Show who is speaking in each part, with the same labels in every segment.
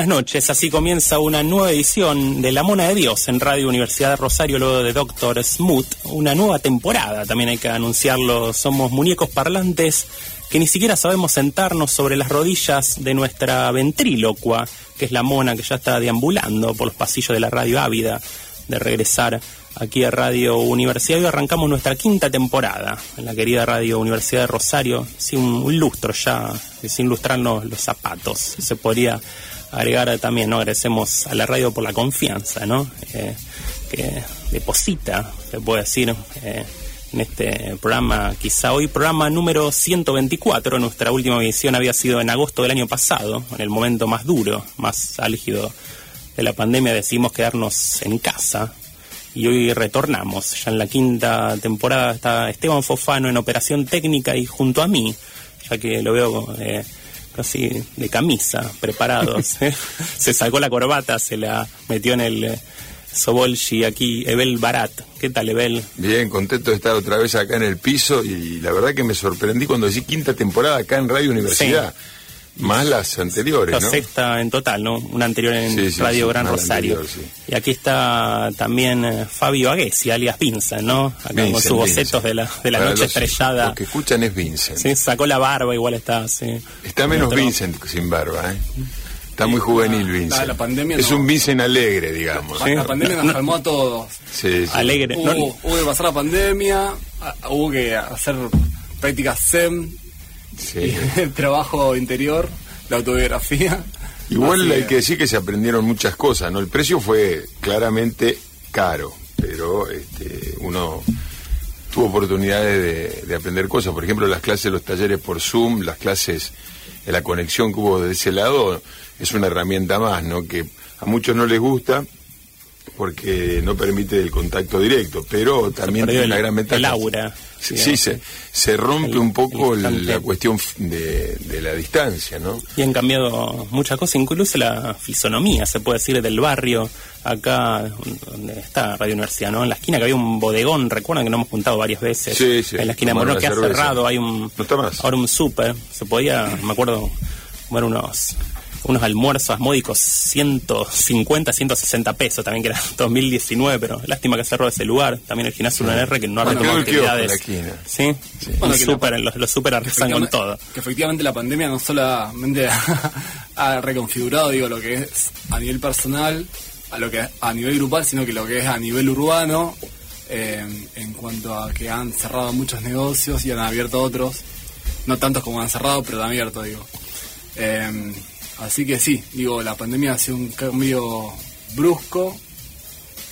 Speaker 1: Buenas noches. Así comienza una nueva edición de La Mona de Dios en Radio Universidad de Rosario, luego de Doctor Smooth. Una nueva temporada, también hay que anunciarlo. Somos muñecos parlantes que ni siquiera sabemos sentarnos sobre las rodillas de nuestra ventrílocua, que es la mona que ya está deambulando por los pasillos de la radio ávida de regresar aquí a Radio Universidad. y arrancamos nuestra quinta temporada en la querida Radio Universidad de Rosario, sin un, lustro ya, sin lustrarnos los zapatos, se podría agregar también, ¿no? Agradecemos a la radio por la confianza, ¿no? Eh, que deposita, se puede decir, eh, en este programa, quizá hoy programa número 124, nuestra última edición había sido en agosto del año pasado, en el momento más duro, más álgido de la pandemia, decidimos quedarnos en casa y hoy retornamos. Ya en la quinta temporada está Esteban Fofano en operación técnica y junto a mí, ya que lo veo... Eh, casi de camisa, preparados. ¿eh? se sacó la corbata, se la metió en el, Sobolgi, aquí Ebel Barat. ¿Qué tal, Ebel?
Speaker 2: Bien, contento de estar otra vez acá en el piso y la verdad que me sorprendí cuando decí quinta temporada acá en Radio Universidad. Más las anteriores,
Speaker 1: La
Speaker 2: ¿no?
Speaker 1: sexta en total, ¿no? Una anterior en
Speaker 2: Sí, sí,
Speaker 1: Radio
Speaker 2: sí,
Speaker 1: Gran Rosario.
Speaker 2: anterior, sí.
Speaker 1: Y aquí está también eh, Fabio Aguesi, alias Vincent, ¿no? Acá con
Speaker 2: Vincent,
Speaker 1: sus bocetos de la, de la
Speaker 2: Para
Speaker 1: noche
Speaker 2: los-
Speaker 1: estrellada.
Speaker 2: Los que escuchan es Vincent.
Speaker 1: Sí, sacó la barba, igual está, sí.
Speaker 2: Está menos
Speaker 1: Otro-
Speaker 2: Vincent sin barba, ¿eh? Está muy juvenil Vincent.
Speaker 3: la- la pandemia
Speaker 2: es
Speaker 3: no.
Speaker 2: un Vincent alegre, digamos.
Speaker 3: La pandemia nos calmó a todos.
Speaker 2: Sí, sí.
Speaker 1: Alegre.
Speaker 3: Hubo,
Speaker 1: No,
Speaker 3: hubo que pasar la pandemia, hubo que hacer prácticas SEM,
Speaker 2: Sí.
Speaker 3: el trabajo interior, la autobiografía.
Speaker 2: Igual hay que decir que se aprendieron muchas cosas, ¿no? El precio fue claramente caro, pero este, uno tuvo oportunidades de, de aprender cosas. Por ejemplo, las clases, los talleres por Zoom, las clases, de la conexión que hubo de ese lado, es una herramienta más, ¿no? Que a muchos no les gusta porque no permite el contacto directo, pero también tiene una gran ventaja.
Speaker 1: el aura,
Speaker 2: Sí, se, se rompe
Speaker 1: el-
Speaker 2: un poco la cuestión de, de la distancia, ¿no?
Speaker 1: Y han cambiado muchas cosas, incluso la fisonomía, se puede decir, del barrio, acá donde está Radio Universidad, ¿no? En la esquina que había un bodegón, recuerdan que nos hemos juntado varias veces.
Speaker 2: Sí, sí,
Speaker 1: En la esquina de Morón, que ha cerrado, hay un...
Speaker 2: No está más.
Speaker 1: Ahora un súper, se podía, me acuerdo, comer unos unos almuerzos módicos 150, 160 pesos, también que era 2019, pero lástima que cerró ese lugar. También el gimnasio UNR que no ha
Speaker 2: Bueno,
Speaker 1: retomado actividades.
Speaker 2: la esquina.
Speaker 1: Sí,
Speaker 3: Bueno,
Speaker 1: Un
Speaker 3: que la-
Speaker 1: los, los súper arrasan con todo.
Speaker 3: Que efectivamente la pandemia no solamente ha, ha reconfigurado digo lo que es a nivel personal, a lo que a nivel grupal, sino que lo que es a nivel urbano, eh, en cuanto a que han cerrado muchos negocios y han abierto otros, no tantos como han cerrado, pero han abierto, digo. Eh, así que sí, digo, la pandemia ha sido un cambio brusco,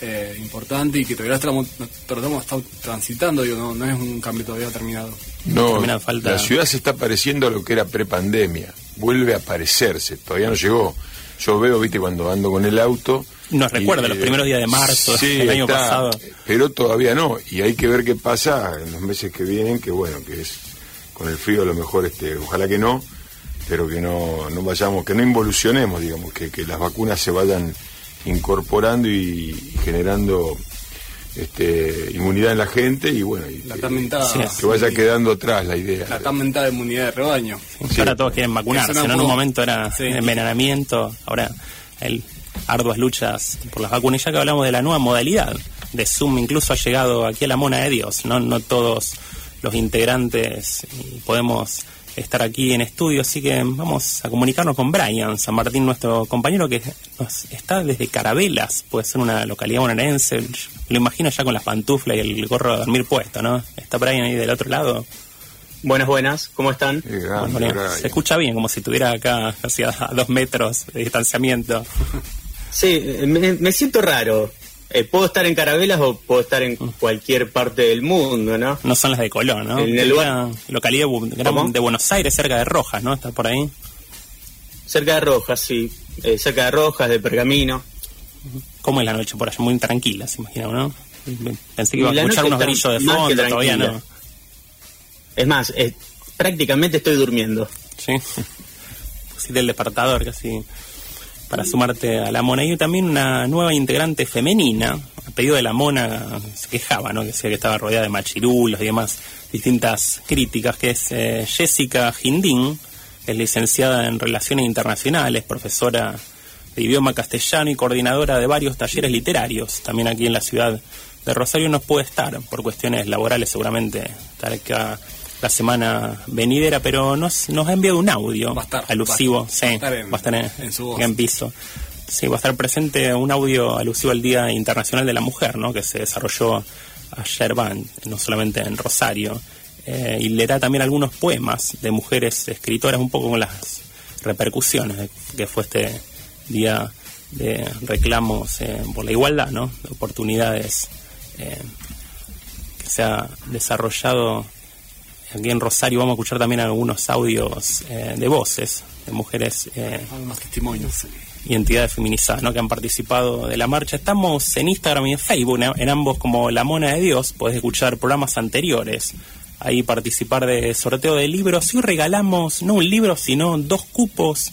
Speaker 3: eh, importante y que todavía estamos, tratamos, estamos transitando, digo, no, no es un cambio todavía terminado.
Speaker 2: No,
Speaker 1: falta-
Speaker 2: la ciudad se está pareciendo a lo que era prepandemia. Vuelve a parecerse, todavía no llegó. Yo veo, viste, cuando ando con el auto.
Speaker 1: Nos recuerda
Speaker 2: y,
Speaker 1: los
Speaker 2: eh,
Speaker 1: primeros días de marzo
Speaker 2: sí,
Speaker 1: del año
Speaker 2: está,
Speaker 1: pasado.
Speaker 2: Pero todavía no. Y hay que ver qué pasa en los meses que vienen, que bueno, que es con el frío a lo mejor, este, ojalá que no, pero que no, no vayamos, que no involucionemos, digamos, que, que las vacunas se vayan incorporando y, y generando este, inmunidad en la gente y bueno, y
Speaker 3: La
Speaker 2: que-
Speaker 3: tan mentada,
Speaker 1: Sí,
Speaker 2: que vaya quedando atrás la idea.
Speaker 3: la tan mentada inmunidad de rebaño.
Speaker 1: Que Ahora todos quieren vacunarse,
Speaker 3: Eso no
Speaker 1: ¿no? En un momento era
Speaker 3: Sí.
Speaker 1: envenenamiento, ahora el arduas luchas por las vacunas. Y ya que hablamos de la nueva modalidad de Zoom, incluso ha llegado aquí a la mona de Dios, ¿no? No todos los integrantes y podemos estar aquí en estudio, así que vamos a comunicarnos con Brian San Martín, nuestro compañero que nos está desde Carabelas, puede ser una localidad bonaerense, lo imagino ya con las pantuflas y el gorro de dormir puesto, ¿no? ¿Está Brian ahí del otro lado?
Speaker 4: Buenas, buenas, ¿cómo están?
Speaker 2: Grande,
Speaker 1: Bueno, se escucha bien, como si estuviera acá casi a, dos metros de distanciamiento.
Speaker 4: Sí, me, me siento raro. Eh, puedo estar en Carabelas o puedo estar en cualquier parte del mundo, ¿no?
Speaker 1: No son las de Colón, ¿no?
Speaker 4: En el lugar-
Speaker 1: localidad de, Buenos Aires, cerca de Rojas, ¿no? Está por ahí.
Speaker 4: Cerca de Rojas, sí. Eh, cerca de Rojas, de Pergamino.
Speaker 1: ¿Cómo es la noche por allá? Muy tranquila, se imagina, ¿no? Pensé que iba a escuchar unos grillos de fondo, todavía no.
Speaker 4: Es más, eh, prácticamente estoy durmiendo.
Speaker 1: Sí. Pusiste el despertador casi para sumarte a la mona. Y también una nueva integrante femenina, a pedido de la mona, se quejaba, ¿no? Que decía que estaba rodeada de machirulos y demás, distintas críticas, que es eh, Jessica Gindín, es licenciada en Relaciones Internacionales, profesora de idioma castellano y coordinadora de varios talleres literarios, también aquí en la ciudad de Rosario nos puede estar por cuestiones laborales, seguramente estar acá la semana venidera, pero nos, nos ha enviado un audio
Speaker 3: Va a estar,
Speaker 1: alusivo,
Speaker 3: va a
Speaker 1: sí,
Speaker 3: estar en-
Speaker 1: va a estar en,
Speaker 3: en su voz.
Speaker 1: en piso. Sí, va a estar presente un audio alusivo al Día Internacional de la Mujer, ¿no? que se desarrolló ayer, van, no solamente en Rosario, eh, y leerá también algunos poemas de mujeres escritoras, un poco con las repercusiones de que fue este día de reclamos eh, por la igualdad, ¿no? de oportunidades eh, que se ha desarrollado aquí en Rosario. Vamos a escuchar también algunos audios eh, de voces de mujeres eh,
Speaker 3: Algunos testimonios.
Speaker 1: y entidades feminizadas ¿no? que han participado de la marcha. Estamos en Instagram y en Facebook, en ambos como La Mona de Dios. Podés escuchar programas anteriores. Ahí participar de sorteo de libros. Y hoy regalamos no un libro, sino dos cupos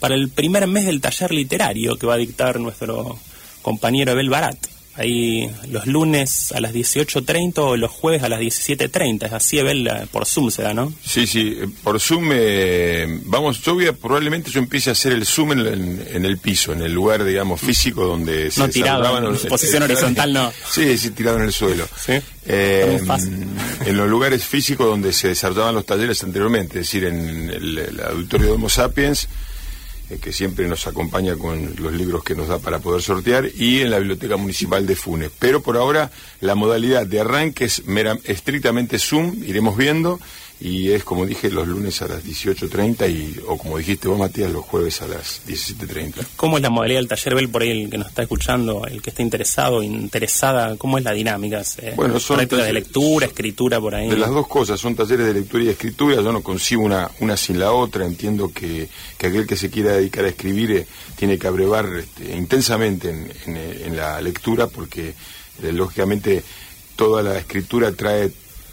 Speaker 1: para el primer mes del taller literario que va a dictar nuestro compañero Abel Barat. Ahí los lunes a las 18.30 o los jueves a las 17.30. Es así, Evel, por Zoom se da, ¿no?
Speaker 2: Sí, sí, eh, por Zoom, eh, vamos, yo voy a, probablemente yo empiece a hacer el Zoom en, en, el piso, en el lugar, digamos, físico donde
Speaker 1: no, se tirado, en posición horizontal no.
Speaker 2: Sí, sí, tirado en el suelo. ¿Sí? Eh, en los lugares físicos donde se desarrollaban los talleres anteriormente, es decir, en el, el auditorio de Homo Sapiens, eh, que siempre nos acompaña con los libros que nos da para poder sortear, y en la Biblioteca Municipal de Funes. Pero por ahora la modalidad de arranque es estrictamente Zoom, iremos viendo, y es como dije los lunes a las 18.30 y o como dijiste vos Matías los jueves a las 17.30.
Speaker 1: ¿Cómo es la modalidad del taller Bell por ahí el que nos está escuchando, el que está interesado, interesada, cómo es la dinámica?
Speaker 2: Eh, bueno, son
Speaker 1: de lectura, escritura por ahí.
Speaker 2: De las dos cosas, son talleres de lectura y escritura, yo no consigo una una sin la otra, entiendo que, que aquel que se quiera dedicar a escribir eh, tiene que abrevar este, intensamente en, en, la lectura porque eh, lógicamente toda la escritura trae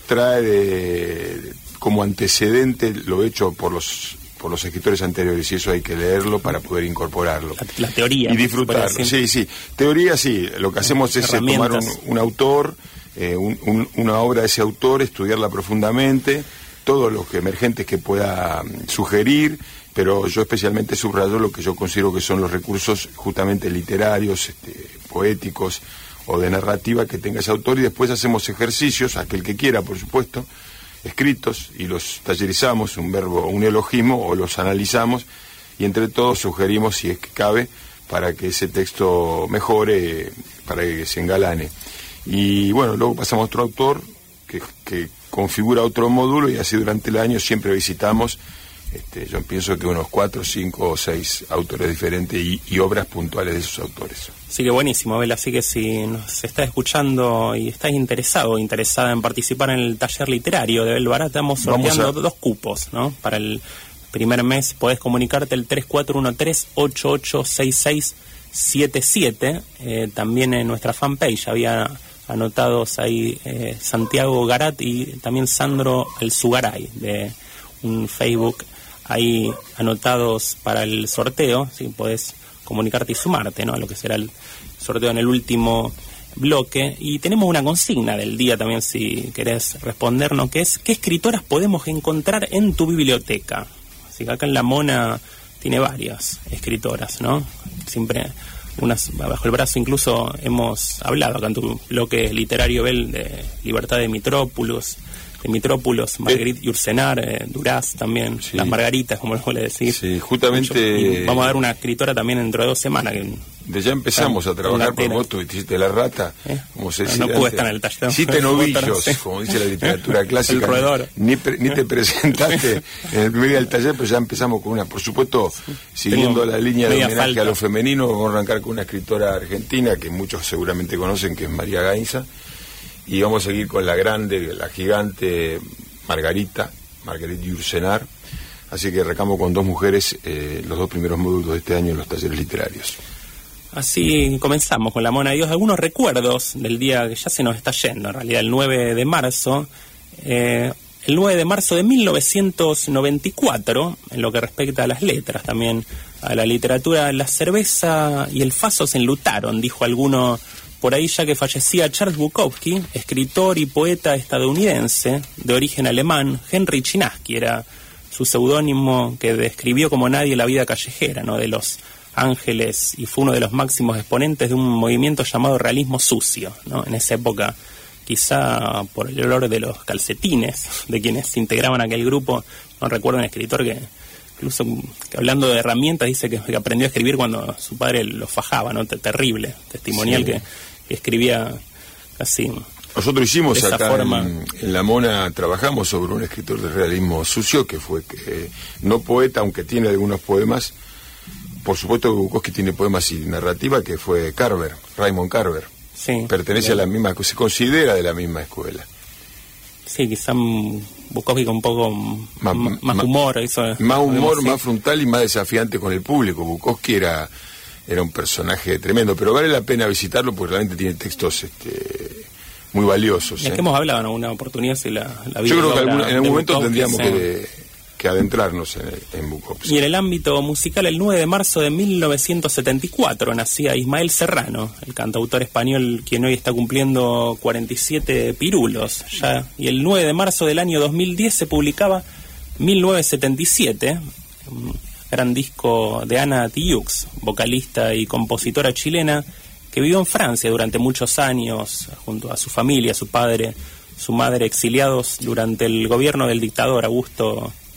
Speaker 2: trae de, como antecedente lo hecho por los por los escritores anteriores y eso hay que leerlo para poder incorporarlo.
Speaker 1: La, teoría.
Speaker 2: Y disfrutarlo. Sí, sí. Teoría sí. Lo que hacemos es eh, tomar un, autor, eh, una obra de ese autor, estudiarla profundamente, todos los emergentes que pueda mm, sugerir, pero yo especialmente subrayo lo que yo considero que son los recursos justamente literarios, este, poéticos o de narrativa que tenga ese autor y después hacemos ejercicios, aquel que quiera, por supuesto, escritos y los tallerizamos, un verbo, un elogismo, o los analizamos y entre todos sugerimos, si es que cabe, para que ese texto mejore, para que se engalane. Y bueno, luego pasamos a otro autor que, configura otro módulo y así durante el año siempre visitamos este, yo pienso que unos cuatro, cinco o seis autores diferentes y, obras puntuales de esos autores.
Speaker 1: Sí que buenísimo, Abel. Así que si nos estás escuchando y estás interesado o interesada en participar en el taller literario de Abel estamos sorteando dos cupos, ¿no? Para el primer mes podés comunicarte el 3413-886677. Eh, también en nuestra fanpage había anotados ahí eh, Santiago Garat y también Sandro El Sugaray de un Facebook ahí anotados para el sorteo, si puedes comunicarte y sumarte ¿no? a lo que será el sorteo en el último bloque. Y tenemos una consigna del día también, si querés respondernos, que es ¿qué escritoras podemos encontrar en tu biblioteca? Así que acá en La Mona tiene varias escritoras, ¿no? Siempre unas bajo el brazo, incluso hemos hablado acá en tu bloque literario Bel de Libertad de Mitrópolis, de Mitrópolis, Marguerite y Ursenar, eh, Duraz también, las Margaritas, como le decir.
Speaker 2: Sí, justamente.
Speaker 1: vamos a dar una escritora también dentro de dos semanas. Que,
Speaker 2: de ya empezamos a trabajar por vos, tú hiciste la rata,
Speaker 1: ¿Eh? como se dice. No, pude estar en el taller.
Speaker 2: Hiciste novillos, como dice la literatura clásica.
Speaker 1: el roedor.
Speaker 2: Ni, ni te presentaste en el primer día del taller, pero ya empezamos con una. Por supuesto, siguiendo la línea de homenaje a lo femenino, vamos a arrancar con una escritora argentina que muchos seguramente conocen, que es María Gainza y vamos a seguir con la grande, la gigante Margarita, Margarita Yursenar. Así que recamo con dos mujeres eh, los dos primeros módulos de este año en los talleres literarios.
Speaker 1: Así comenzamos con la Mona de Dios. Algunos recuerdos del día que ya se nos está yendo, en realidad, el 9 de marzo. Eh, el 9 de marzo de 1994, en lo que respecta a las letras, también a la literatura, la cerveza y el faso se enlutaron, dijo alguno por ahí ya que fallecía Charles Bukowski, escritor y poeta estadounidense de origen alemán, Henry Chinaski era su seudónimo que describió como nadie la vida callejera, ¿no? de los ángeles y fue uno de los máximos exponentes de un movimiento llamado realismo sucio, ¿no? en esa época quizá por el olor de los calcetines de quienes integraban aquel grupo, no recuerdo un escritor que incluso hablando de herramientas dice que, aprendió a escribir cuando su padre lo fajaba, ¿no? Terrible, testimonial que escribía así.
Speaker 2: Nosotros hicimos acá En, La Mona, trabajamos sobre un escritor de realismo sucio que fue que, no poeta, aunque tiene algunos poemas. Por supuesto que Bukowski tiene poemas y narrativa, que fue Carver, Raymond Carver.
Speaker 1: Sí,
Speaker 2: Pertenece a la misma, se considera de la misma escuela.
Speaker 1: Sí, quizá Bukowski con un poco más, humor.
Speaker 2: más humor, más frontal y más desafiante con el público. Bukowski era era un personaje tremendo, pero vale la pena visitarlo porque realmente tiene textos este, muy valiosos.
Speaker 1: Es ¿eh? que hemos hablado en alguna oportunidad si la,
Speaker 2: Yo creo que en algún momento tendríamos que que adentrarnos en, en.
Speaker 1: Y en el ámbito musical, el 9 de marzo de 1974 nacía Ismael Serrano, el cantautor español quien hoy está cumpliendo 47 pirulos. Y el 9 de marzo del año 2010 se publicaba 1977, un gran disco de Ana Tijoux, vocalista y compositora chilena que vivió en Francia durante muchos años junto a su familia, su padre, su madre exiliados durante el gobierno del dictador Augusto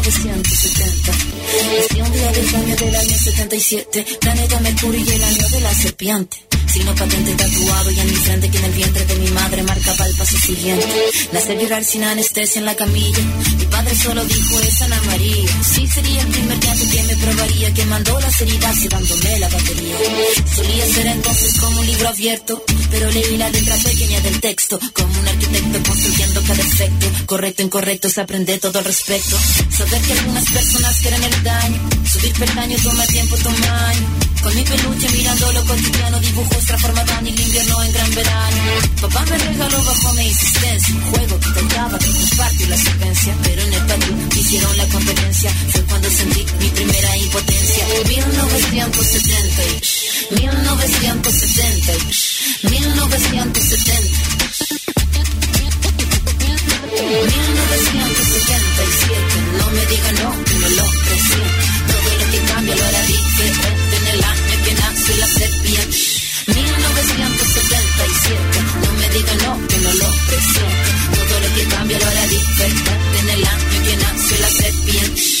Speaker 5: 1970. Nació un día del año del año 77. Planeta Mercurio y el año de la serpiente. Signo patente tatuado y en siguiente. Nacer llorar sin anestesia en la camilla. Mi padre solo dijo es Ana María. Sí sería el primer llanto que me probaría. Que mandó las heridas y dándome la batería. Solía ser entonces como un libro abierto. Pero leí la letra pequeña del texto. Como un arquitecto construyendo cada efecto. Correcto, incorrecto, se aprende todo al respecto. Saber que algunas personas quieren el daño. Subir peldaño toma tiempo, toma año. Con mi peluche mirando lo cotidiano, transformaban el invierno en gran verano. Papá me regaló bajo mi insistencia un juego que trataba de compartir la secuencia. Pero en el patio hicieron la competencia. Fue cuando sentí mi primera impotencia. 1970, 1970, 1970. 1977, no me digan no, que no lo presiento. Todo lo que cambia lo hará diferente en el año que nació la serpiente. 1977, en el año que nació la serpiente.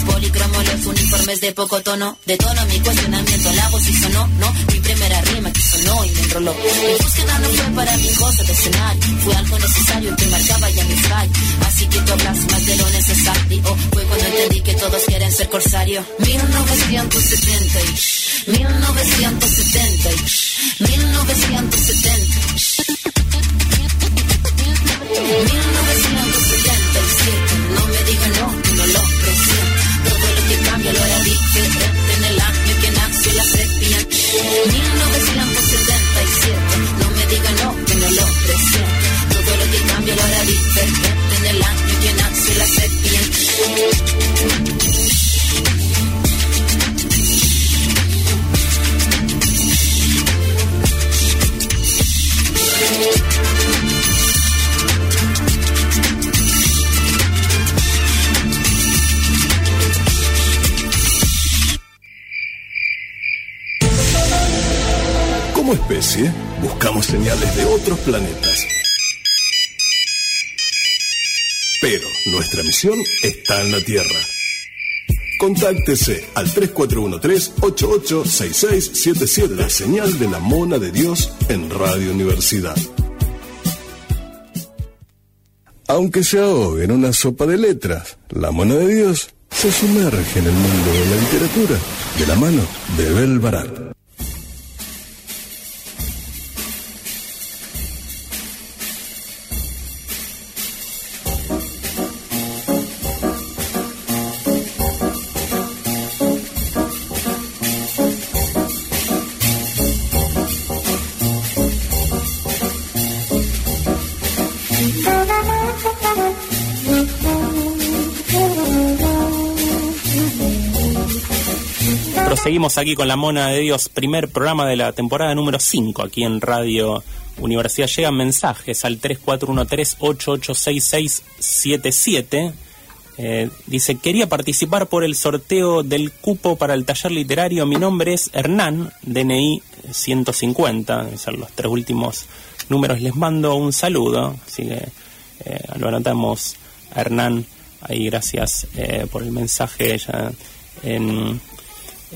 Speaker 5: colores los uniformes de poco tono. De tono mi cuestionamiento, la voz y sonó, no. Mi primera rima que sonó y me enroló. Mi búsqueda no fue para mi cosa de escenario. Fue algo necesario que marcaba ya mi fallo. Así que tú más de lo necesario. Fue cuando entendí que todos quieren ser corsario. 1970, 1970, 1970. 1977, no me digan no, no lo. Hará diferente en el año que nació la serpiente. 1977,
Speaker 6: Como especie, buscamos señales de otros planetas. Pero nuestra misión está en la Tierra. Contáctese al 3413-886677, la señal de la mona de Dios en Radio Universidad. Aunque se ahogue en una sopa de letras, la mona de Dios se sumerge en el mundo de la literatura de la mano de Bel Barat.
Speaker 1: Proseguimos aquí con La Mona de Dios, primer programa de la temporada número 5 aquí en Radio universidad llegan mensajes al 3413-886677. Eh, dice, quería participar por el sorteo del cupo para el taller literario. Mi nombre es Hernán, DNI 150, son los tres últimos números. Les mando un saludo, así que eh, lo anotamos a Hernán. Ahí gracias eh, por el mensaje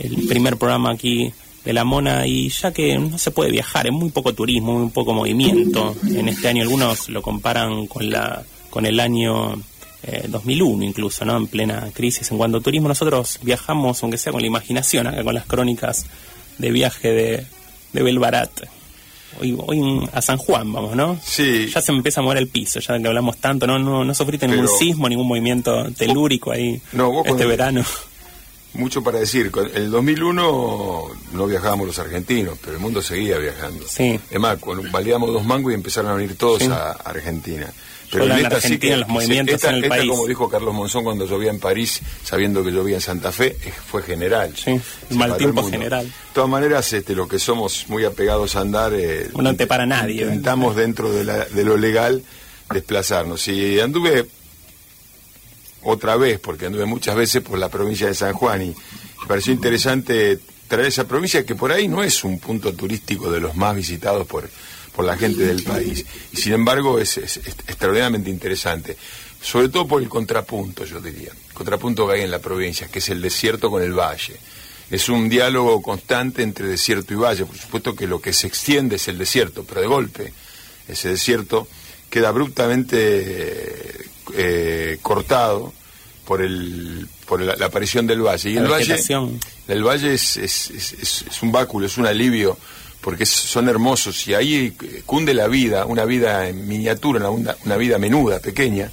Speaker 1: el primer programa aquí de la Mona y ya que no se puede viajar, es muy poco turismo, muy poco movimiento. En este año algunos lo comparan con la con el año eh, 2001 incluso, ¿no? En plena crisis en cuanto a turismo. Nosotros viajamos, aunque sea con la imaginación, acá con las crónicas de viaje de, de Belbarat. Hoy, hoy a San Juan vamos, ¿no?
Speaker 2: Sí.
Speaker 1: Ya se me empieza a mover el piso, ya que hablamos tanto, no no, no sufriste ningún
Speaker 2: Pero-
Speaker 1: sismo, ningún movimiento telúrico ahí
Speaker 2: No,
Speaker 1: este verano.
Speaker 2: Mucho para decir. Con- En el 2001 no viajábamos los argentinos, pero el mundo seguía viajando.
Speaker 1: Sí.
Speaker 2: Es más, cuando valíamos dos mangos y empezaron a venir todos
Speaker 1: Sí.
Speaker 2: a Argentina.
Speaker 1: Solo en
Speaker 2: esta
Speaker 1: Argentina los movimientos
Speaker 2: esta,
Speaker 1: en el
Speaker 2: esta,
Speaker 1: país.
Speaker 2: como dijo Carlos Monzón cuando llovía en París, sabiendo que llovía en Santa Fe, fue general.
Speaker 1: Sí, mal tiempo general.
Speaker 2: De todas maneras, este, los que somos muy apegados a andar, eh,
Speaker 1: No te para nadie, ¿eh?
Speaker 2: Intentamos dentro de, la- de lo legal desplazarnos. Y anduve otra vez, porque anduve muchas veces por la provincia de San Juan y me pareció interesante traer esa provincia que por ahí no es un punto turístico de los más visitados por, por la gente del país. Y sin embargo es, es- es extraordinariamente interesante, sobre todo por el contrapunto, yo diría, el contrapunto que hay en la provincia, que es el desierto con el valle. Es un diálogo constante entre desierto y valle, por supuesto que lo que se extiende es el desierto, pero de golpe ese desierto queda abruptamente eh, cortado por el por la, la aparición del valle. Y
Speaker 1: La
Speaker 2: el valle el valle es, es, es- es- es un báculo es un alivio porque son hermosos. Y ahí eh, cunde la vida una vida en miniatura una, una- vida menuda pequeña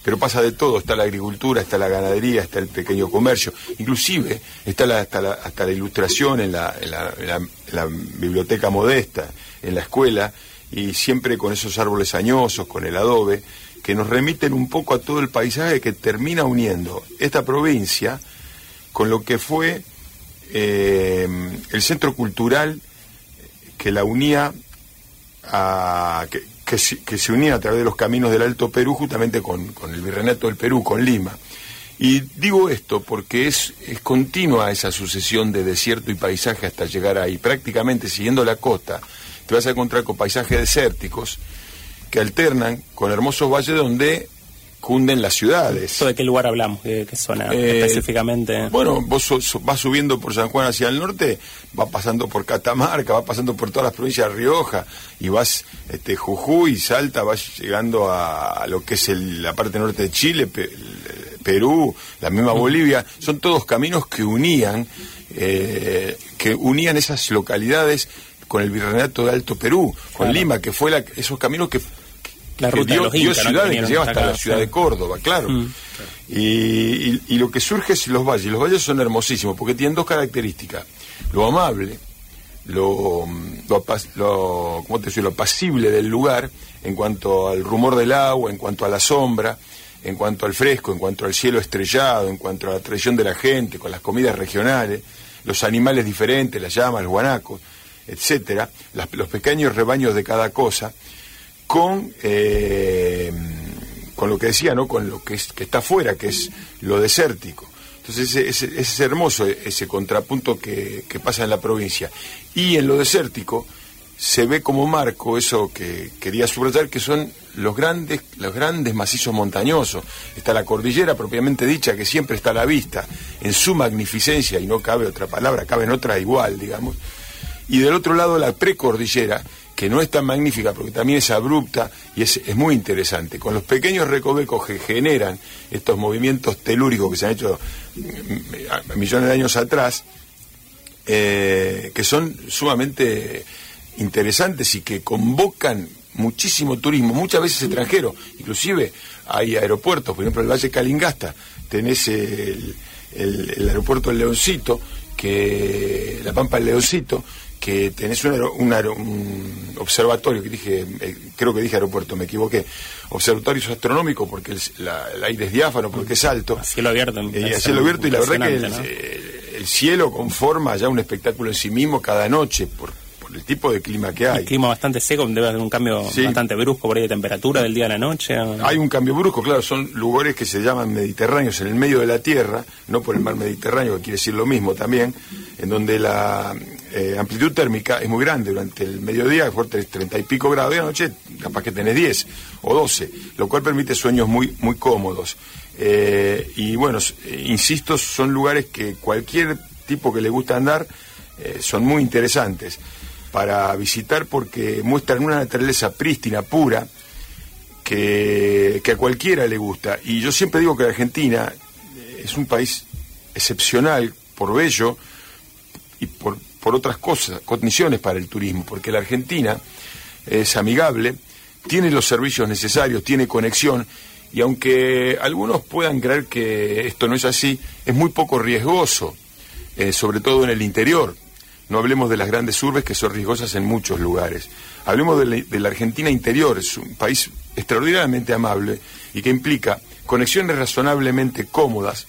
Speaker 2: pero pasa de todo, está la agricultura, está la ganadería, está el pequeño comercio, inclusive está la, hasta, la, hasta la ilustración en la, en la- en la- en la biblioteca modesta, en la escuela, y siempre con esos árboles añosos, con el adobe, que nos remiten un poco a todo el paisaje que termina uniendo esta provincia con lo que fue eh, el centro cultural que la unía a, que, se unía a través de los caminos del Alto Perú justamente con, con el Virreinato del Perú, con Lima. Y digo esto porque es, es continua esa sucesión de desierto y paisaje hasta llegar ahí. Prácticamente siguiendo la costa, te vas a encontrar con paisajes desérticos que alternan con hermosos valles donde cunden las ciudades.
Speaker 1: ¿Esto ¿De qué lugar hablamos? ¿Qué, qué zona
Speaker 2: Eh,
Speaker 1: específicamente?
Speaker 2: Bueno, vos so- so- vas subiendo por San Juan hacia el norte, vas pasando por Catamarca, vas pasando por todas las provincias de Rioja y vas este, Jujuy, Salta, vas llegando a, a lo que es el- la parte norte de Chile, Pe- Perú, la misma Bolivia. Son todos caminos que unían, eh, que unían esas localidades con el Virreinato de Alto Perú, con
Speaker 1: Claro.
Speaker 2: Lima, que fue la- esos caminos que
Speaker 1: La ruta de los
Speaker 2: dio
Speaker 1: incas, ¿no? que
Speaker 2: ciudades que, llega
Speaker 1: hasta acá,
Speaker 2: la ciudad
Speaker 1: sí.
Speaker 2: de Córdoba, claro.
Speaker 1: Mm.
Speaker 2: Y, y- y lo que surge es los valles. Los valles son hermosísimos porque tienen dos características. Lo amable, lo, lo, apas- lo- ¿cómo te lo pasible del lugar en cuanto al rumor del agua, en cuanto a la sombra, en cuanto al fresco, en cuanto al cielo estrellado, en cuanto a la tradición de la gente, con las comidas regionales, los animales diferentes, las llamas, los guanacos, etcétera, las- los pequeños rebaños de cada cosa, con eh, con lo que decía, ¿no? Con lo que, es, que está afuera, que es lo desértico. Entonces ese, ese- es hermoso ese contrapunto que, que pasa en la provincia. Y en lo desértico se ve como marco eso que quería subrayar, que son los grandes, los grandes macizos montañosos. Está la cordillera propiamente dicha, que siempre está a la vista, en su magnificencia, y no cabe otra palabra, cabe en otra igual, digamos. Y del otro lado la precordillera, que no es tan magnífica porque también es abrupta y es, es muy interesante. Con los pequeños recovecos que generan estos movimientos telúricos que se han hecho mm, millones de años atrás, eh, que son sumamente interesantes y que convocan muchísimo turismo, muchas veces extranjero, inclusive hay aeropuertos, por ejemplo el Valle Calingasta, tenés el, el- el aeropuerto del Leoncito, que la Pampa del Leoncito, que tenés un, un un observatorio, que dije, eh, creo que dije aeropuerto, me equivoqué, observatorio astronómico porque el, la- el aire es diáfano, porque es alto,
Speaker 1: A cielo abierto.
Speaker 2: y
Speaker 1: debe
Speaker 2: a cielo abierto y la verdad que el,
Speaker 1: impresionante, ¿no?
Speaker 2: eh, el cielo conforma ya un espectáculo en sí mismo cada noche por, por el tipo de clima que hay.
Speaker 1: El clima bastante seco, debe haber un cambio
Speaker 2: Sí.
Speaker 1: bastante brusco por ahí de temperatura del día a la noche.
Speaker 2: Hay un cambio brusco, claro, son lugares que se llaman mediterráneos en el medio de la tierra, no por el mar Mediterráneo, que quiere decir lo mismo también, en donde la eh, amplitud térmica es muy grande durante el mediodía, fuerte 30 y pico grados, y a la noche capaz que tenés 10 o 12, lo cual permite sueños muy, muy cómodos. Eh, y bueno, eh, insisto, son lugares que cualquier tipo que le gusta andar son muy interesantes para visitar porque muestran una naturaleza prístina, pura, que, que a cualquiera le gusta. Y yo siempre digo que Argentina es un país excepcional por bello y por, por otras cosas, condiciones para el turismo, porque la Argentina es amigable, tiene los servicios necesarios, tiene conexión, y aunque algunos puedan creer que esto no es así, es muy poco riesgoso, eh, sobre todo en el interior. No hablemos de las grandes urbes que son riesgosas en muchos lugares. Hablemos de la, de la Argentina interior, es un país extraordinariamente amable y que implica conexiones razonablemente cómodas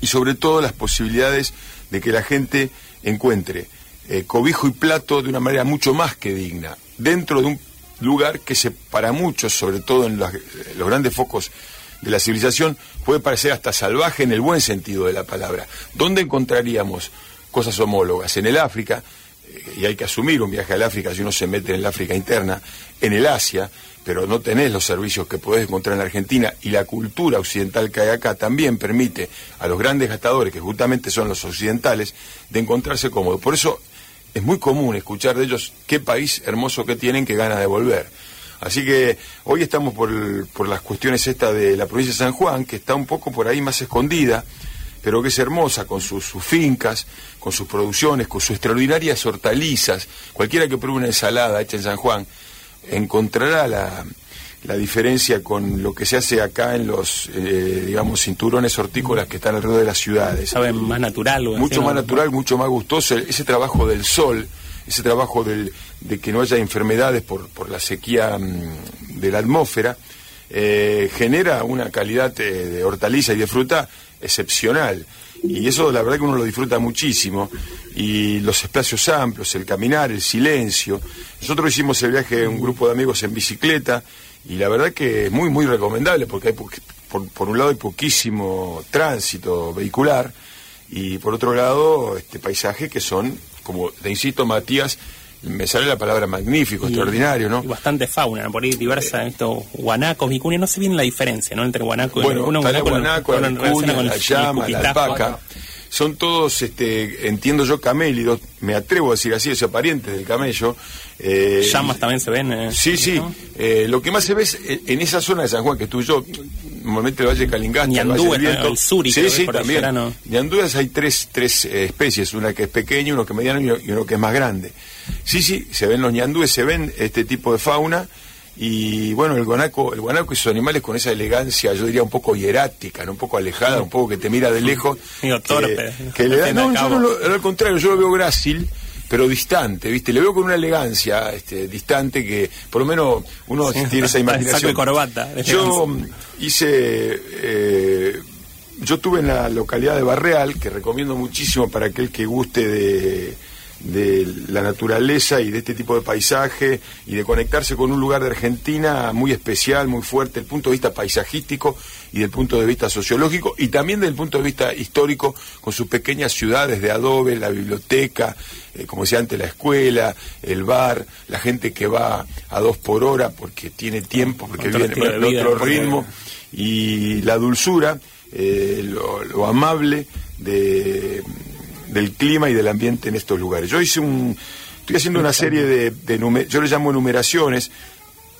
Speaker 2: y sobre todo las posibilidades de que la gente encuentre eh, cobijo y plato de una manera mucho más que digna, dentro de un lugar que se, para muchos, sobre todo en los, los grandes focos de la civilización, puede parecer hasta salvaje en el buen sentido de la palabra. ¿Dónde encontraríamos cosas homólogas? En el África, eh, y hay que asumir un viaje al África si uno se mete en el África interna, en el Asia, pero no tenés los servicios que podés encontrar en la Argentina y la cultura occidental que hay acá también permite a los grandes gastadores, que justamente son los occidentales, de encontrarse cómodos. Por eso es muy común escuchar de ellos qué país hermoso que tienen que gana de volver. Así que hoy estamos por, el- por las cuestiones esta de la provincia de San Juan, que está un poco por ahí más escondida, pero que es hermosa con sus, sus fincas, con sus producciones, con sus extraordinarias hortalizas. Cualquiera que pruebe una ensalada hecha en San Juan encontrará la, la diferencia con lo que se hace acá en los, eh, digamos, cinturones hortícolas que están alrededor de las ciudades
Speaker 1: ¿Sabe más natural? o así,
Speaker 2: mucho
Speaker 1: ¿no?
Speaker 2: más natural, mucho más gustoso. Ese trabajo del sol, ese trabajo del, de que no haya enfermedades por, por la sequía mm, de la atmósfera, eh, genera una calidad eh, de hortaliza y de fruta excepcional. Y eso la verdad que uno lo disfruta muchísimo. Y los espacios amplios, el caminar, el silencio. Nosotros hicimos el viaje un grupo de amigos en bicicleta y la verdad que es muy, muy recomendable porque hay po- por, por un lado hay poquísimo tránsito vehicular y por otro lado este paisaje que son, como te insisto Matías, me sale la palabra magnífico,
Speaker 1: Y-
Speaker 2: extraordinario, ¿no?
Speaker 1: y bastante fauna, por ahí diversa, esto, guanacos, vicuñas, no sé bien la diferencia, ¿no? Entre guanaco y
Speaker 2: Bueno,
Speaker 1: guanaco
Speaker 2: guanaco, vicuña,
Speaker 1: con
Speaker 2: la llama, la alpaca. Son todos, este, entiendo yo, camélidos, me atrevo a decir así, o sea, parientes del camello. eh,
Speaker 1: Llamas también se ven. eh,
Speaker 2: Sí, sí.
Speaker 1: ¿no?
Speaker 2: Eh, lo que más se ve es eh, en esa zona de San Juan que estuve yo, normalmente el Valle de Calingasta, el Valle Viento.
Speaker 1: el sur y
Speaker 2: sí, sí, también.
Speaker 1: verano.
Speaker 2: Ñandúes hay tres, tres eh, especies, una que es pequeña, uno que es mediano y uno, que es más grande. Sí, sí, se ven los ñandúes, se ven este tipo de fauna. Y bueno, el guanaco, el guanaco y sus animales con esa elegancia, yo diría un poco hierática, ¿no? un poco alejada, un poco que te mira de lejos.
Speaker 1: Digo,
Speaker 2: que-
Speaker 1: torpe.
Speaker 2: Que le da, no, yo no lo- al contrario, yo lo veo grácil, pero distante, ¿viste? Le veo con una elegancia este, distante que por lo menos uno
Speaker 1: Sí,
Speaker 2: tiene esa
Speaker 1: saco
Speaker 2: imaginación.
Speaker 1: corbata, de
Speaker 2: Yo hice. eh, yo estuve en la localidad de Barreal, que recomiendo muchísimo para aquel que guste de, de la naturaleza y de este tipo de paisaje y de conectarse con un lugar de Argentina muy especial, muy fuerte, desde el punto de vista paisajístico y del punto de vista sociológico y también desde el punto de vista histórico con sus pequeñas ciudades de adobe, la biblioteca, eh, como decía antes, la escuela, el bar, la gente que va a dos por hora porque tiene tiempo, porque
Speaker 1: Otro
Speaker 2: viene con otro ritmo. Y la dulzura, eh, lo, lo amable de, del clima y del ambiente en estos lugares. Yo hice un, estoy haciendo una serie de, yo le llamo enumeraciones,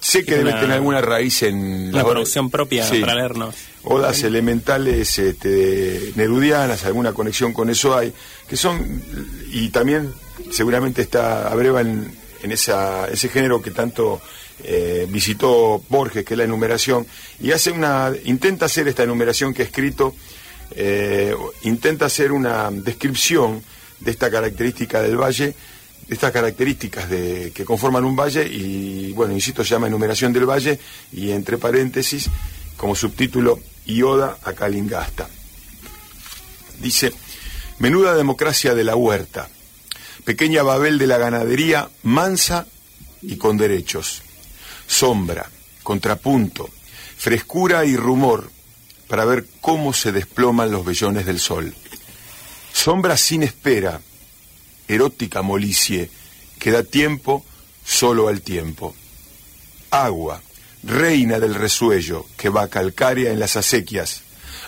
Speaker 2: sé que debe tener alguna raíz en
Speaker 1: La producción propia
Speaker 2: Sí.
Speaker 1: para leernos.
Speaker 2: odas elementales este, nerudianas, alguna conexión con eso hay, que son, y también seguramente está abreva en, en esa, ese género que tanto eh, visitó Borges, que es la enumeración, y hace una, intenta hacer esta enumeración que ha escrito, eh, intenta hacer una descripción de esta característica del valle, de estas características de, que conforman un valle y, bueno, insisto, se llama enumeración del valle y entre paréntesis, como subtítulo, Ioda a Calingasta. Dice, menuda democracia de la huerta. pequeña Babel de la ganadería, mansa y con derechos. Sombra, contrapunto, frescura y rumor para ver cómo se desploman los vellones del sol. Sombra sin espera, erótica molicie, que da tiempo solo al tiempo. Agua, reina del resuello, que va calcárea en las acequias.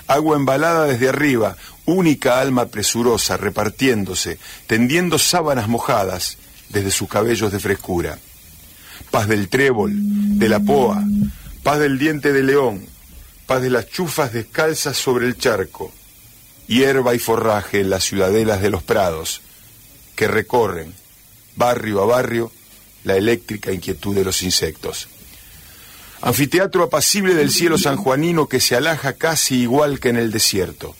Speaker 2: Agua embalada desde arriba, única alma presurosa, repartiéndose, tendiendo sábanas mojadas desde sus cabellos de frescura. Paz del trébol, de la poa, paz del diente de león, paz de las chufas descalzas sobre el charco, hierba y forraje en las ciudadelas de los prados, que recorren, barrio a barrio, la eléctrica inquietud de los insectos. Anfiteatro apacible del cielo sanjuanino que se alaja casi igual que en el desierto.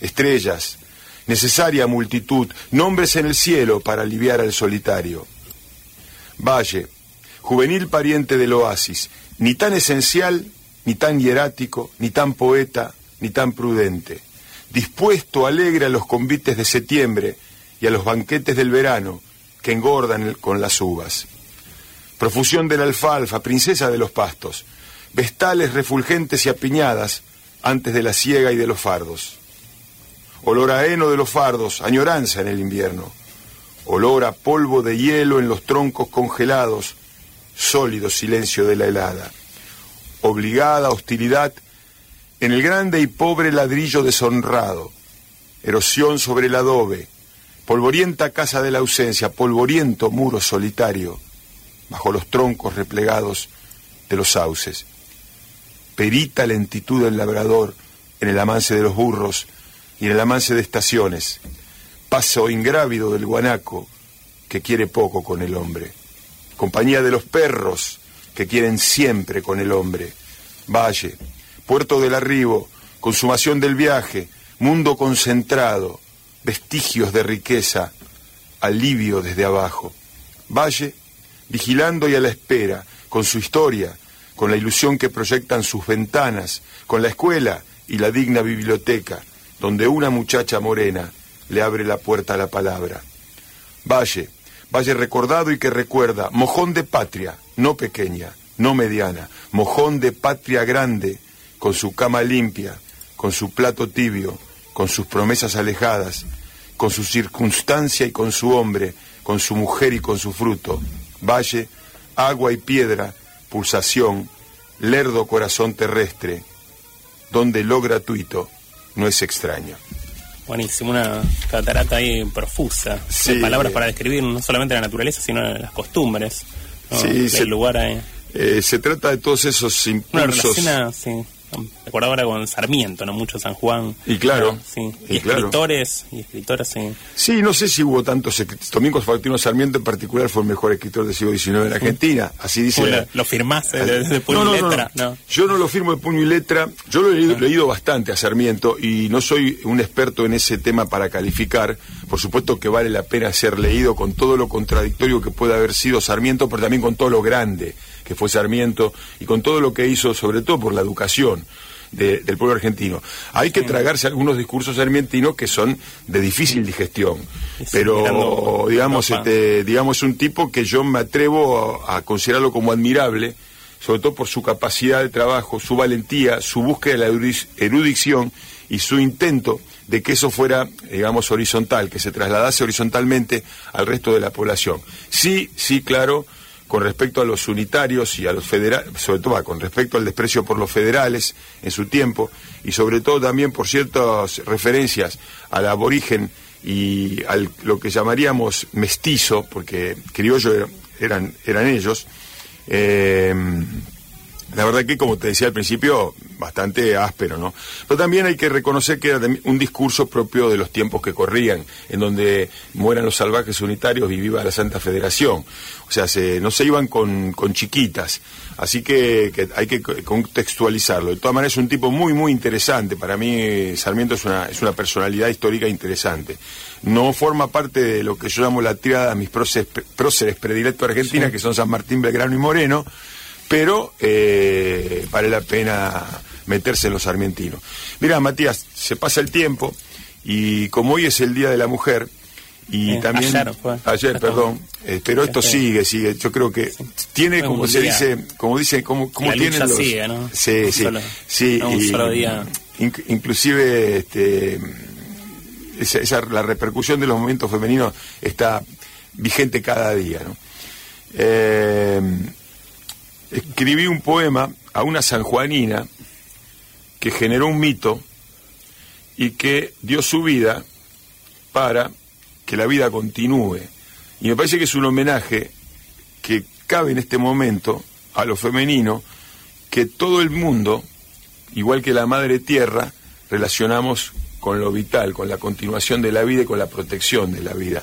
Speaker 2: Estrellas, necesaria multitud, nombres en el cielo para aliviar al solitario. Valle, juvenil pariente del oasis, ni tan esencial, ni tan hierático, ni tan poeta, ni tan prudente, dispuesto alegre a los convites de septiembre y a los banquetes del verano que engordan con las uvas profusión de la alfalfa, princesa de los pastos, vestales refulgentes y apiñadas antes de la siega y de los fardos. Olor a heno de los fardos, añoranza en el invierno. Olor a polvo de hielo en los troncos congelados, sólido silencio de la helada. Obligada hostilidad en el grande y pobre ladrillo deshonrado. Erosión sobre el adobe. Polvorienta casa de la ausencia, polvoriento muro solitario bajo los troncos replegados de los sauces. Perita lentitud del labrador en el amance de los burros y en el amance de estaciones. Paso ingrávido del guanaco que quiere poco con el hombre. Compañía de los perros que quieren siempre con el hombre. Valle, puerto del arribo, consumación del viaje, mundo concentrado, vestigios de riqueza, alivio desde abajo. Valle, vigilando y a la espera, con su historia, con la ilusión que proyectan sus ventanas, con la escuela y la digna biblioteca, donde una muchacha morena le abre la puerta a la palabra. Valle, valle recordado y que recuerda, mojón de patria, no pequeña, no mediana, mojón de patria grande, con su cama limpia, con su plato tibio, con sus promesas alejadas, con su circunstancia y con su hombre, con su mujer y con su fruto, valle, agua y piedra, pulsación, lerdo corazón terrestre, donde lo gratuito no es extraño.
Speaker 1: Buenísimo, una catarata ahí profusa,
Speaker 2: Sí.
Speaker 1: de palabras para describir no solamente la naturaleza, sino las costumbres ¿no?
Speaker 2: Sí,
Speaker 1: del
Speaker 2: se-
Speaker 1: lugar ahí.
Speaker 2: Eh, se trata de todos esos
Speaker 1: Una
Speaker 2: impulsos.
Speaker 1: relación, sí. Me acuerdo ahora con Sarmiento, ¿no? Mucho San Juan.
Speaker 2: Y claro,
Speaker 1: Sí.
Speaker 2: y
Speaker 1: Y,
Speaker 2: claro.
Speaker 1: escritores, y escritoras, sí.
Speaker 2: Sí, no sé si hubo tantos. Domingos Faustino Sarmiento en particular fue el mejor escritor del siglo XIX en Argentina. Así dice. La-
Speaker 1: lo, lo firmás eh, de, de puño
Speaker 2: No, no,
Speaker 1: y letra.
Speaker 2: Yo no lo firmo de puño y letra. Yo lo he leído, leído bastante a Sarmiento y no soy un experto en ese tema para calificar. Por supuesto que vale la pena ser leído con todo lo contradictorio que puede haber sido Sarmiento, pero también con todo lo grande que fue Sarmiento y con todo lo que hizo, sobre todo por la educación. de- del pueblo argentino. Hay que tragarse algunos discursos sarmientinos que son de difícil digestión,
Speaker 1: sí,
Speaker 2: pero
Speaker 1: mirando
Speaker 2: digamos, este, digamos un tipo que yo me atrevo a, a considerarlo como admirable, sobre todo por su capacidad de trabajo, su valentía, su búsqueda de la erudi- erudición y su intento de que eso fuera, digamos, horizontal, que se trasladase horizontalmente al resto de la población. Sí, sí, claro, con respecto a los unitarios y a los federales, sobre todo con respecto al desprecio por los federales en su tiempo, y sobre todo también por ciertas referencias al aborigen y al lo que llamaríamos mestizo, porque criollo eran, eran ellos, eh, la verdad que, como te decía al principio, bastante áspero, ¿no? Pero también hay que reconocer que era un discurso propio de los tiempos que corrían, en donde mueran los salvajes unitarios y viva la Santa Federación. O sea, se, no se iban con, con chiquitas. Así que, que hay que co- contextualizarlo. De todas maneras, es un tipo muy, muy interesante. Para mí, Sarmiento es una, es una personalidad histórica interesante. No forma parte de lo que yo llamo la triada de mis próceres, próceres predilectos de Argentina, que son San Martín, Belgrano y Moreno pero eh, vale la pena meterse en los argentinos. Mira, Matías, se pasa el tiempo y como hoy es el Día de la Mujer y
Speaker 1: Eh,
Speaker 2: también
Speaker 1: ayer fue.
Speaker 2: ayer, perdón, eh, pero esto sigue, sigue. Yo creo que tiene,
Speaker 1: Fue
Speaker 2: como se
Speaker 1: día.
Speaker 2: dice, como dice, como, como
Speaker 1: La
Speaker 2: tienen
Speaker 1: lucha
Speaker 2: los,
Speaker 1: sigue, ¿no?
Speaker 2: sí,
Speaker 1: Un
Speaker 2: sí,
Speaker 1: solo-
Speaker 2: sí,
Speaker 1: no un
Speaker 2: y,
Speaker 1: solo día.
Speaker 2: inc- inclusive, este, esa, esa- la repercusión de los movimientos femeninos está vigente cada día, ¿no? Eh, escribí un poema a una sanjuanina que generó un mito y que dio su vida para que la vida continúe. Y me parece que es un homenaje que cabe en este momento a lo femenino, que todo el mundo, igual que la Madre Tierra, relacionamos con lo vital, con la continuación de la vida y con la protección de la vida.